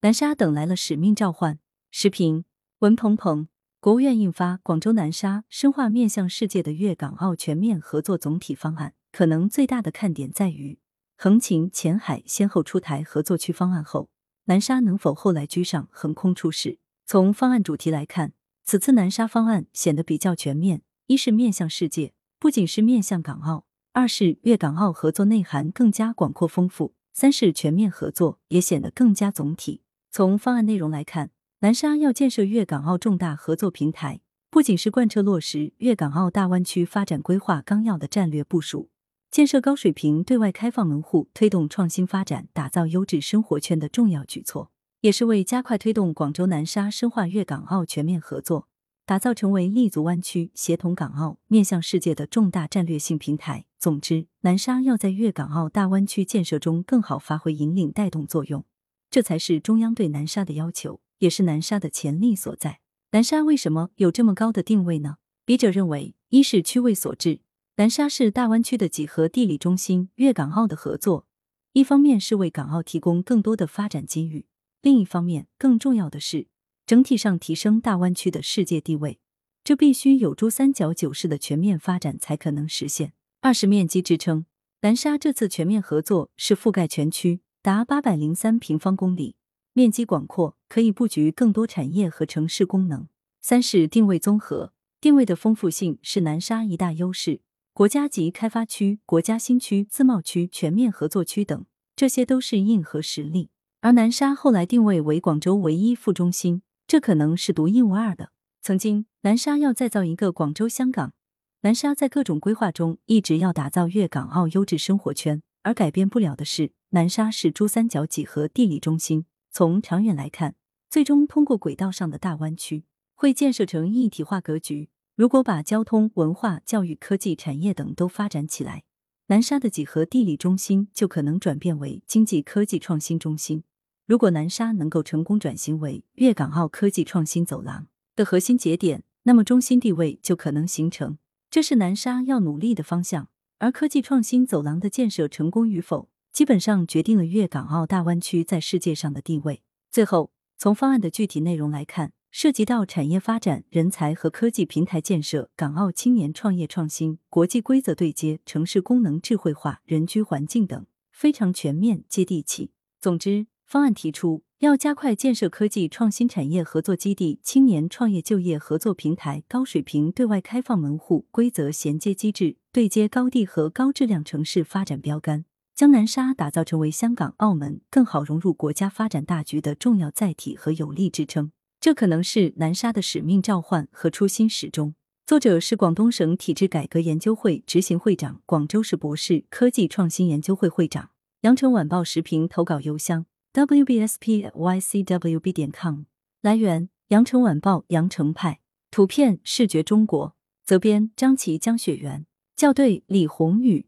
南沙等来了使命召唤。时评：文鹏鹏。国务院印发《广州南沙深化面向世界的粤港澳全面合作总体方案》，可能最大的看点在于，横琴、前海先后出台合作区方案后，南沙能否后来居上，横空出世？从方案主题来看，此次南沙方案显得比较全面：一是面向世界，不仅是面向港澳；二是粤港澳合作内涵更加广阔丰富；三是全面合作也显得更加总体。从方案内容来看。南沙要建设粤港澳重大合作平台，不仅是贯彻落实粤港澳大湾区发展规划纲要的战略部署，建设高水平对外开放门户，推动创新发展，打造优质生活圈的重要举措，也是为加快推动广州南沙深化粤港澳全面合作，打造成为立足湾区、协同港澳、面向世界的重大战略性平台。总之，南沙要在粤港澳大湾区建设中更好发挥引领带动作用，这才是中央对南沙的要求。也是南沙的潜力所在。南沙为什么有这么高的定位呢？笔者认为，一是区位所致，南沙是大湾区的几何地理中心，粤港澳的合作，一方面是为港澳提供更多的发展机遇，另一方面更重要的是整体上提升大湾区的世界地位，这必须有珠三角九市的全面发展才可能实现。二是面积支撑，南沙这次全面合作是覆盖全区，达八百零三平方公里。面积广阔，可以布局更多产业和城市功能。三是定位综合，定位的丰富性是南沙一大优势。国家级开发区、国家新区、自贸区、全面合作区等，这些都是硬核实力。而南沙后来定位为广州唯一副中心，这可能是独一无二的。曾经，南沙要再造一个广州香港，南沙在各种规划中一直要打造粤港澳优质生活圈，而改变不了的是，南沙是珠三角几何地理中心。从长远来看，最终通过轨道上的大湾区会建设成一体化格局。如果把交通、文化、教育、科技、产业等都发展起来，南沙的几何地理中心就可能转变为经济科技创新中心。如果南沙能够成功转型为粤港澳科技创新走廊的核心节点，那么中心地位就可能形成。这是南沙要努力的方向。而科技创新走廊的建设成功与否？基本上决定了粤港澳大湾区在世界上的地位。最后，从方案的具体内容来看，涉及到产业发展、人才和科技平台建设、港澳青年创业创新、国际规则对接、城市功能智慧化、人居环境等，非常全面接地气。总之，方案提出要加快建设科技创新产业合作基地、青年创业就业合作平台、高水平对外开放门户、规则衔接机制，对接高地和高质量城市发展标杆。将南沙打造成为香港、澳门更好融入国家发展大局的重要载体和有力支撑，这可能是南沙的使命召唤和初心始终。作者是广东省体制改革研究会执行会长、广州市博士科技创新研究会会长。羊城晚报时评投稿邮箱：wbspycwb 点 com。来源：羊城晚报羊城派。图片：视觉中国。责编：张琪、江雪源。校对：李红宇。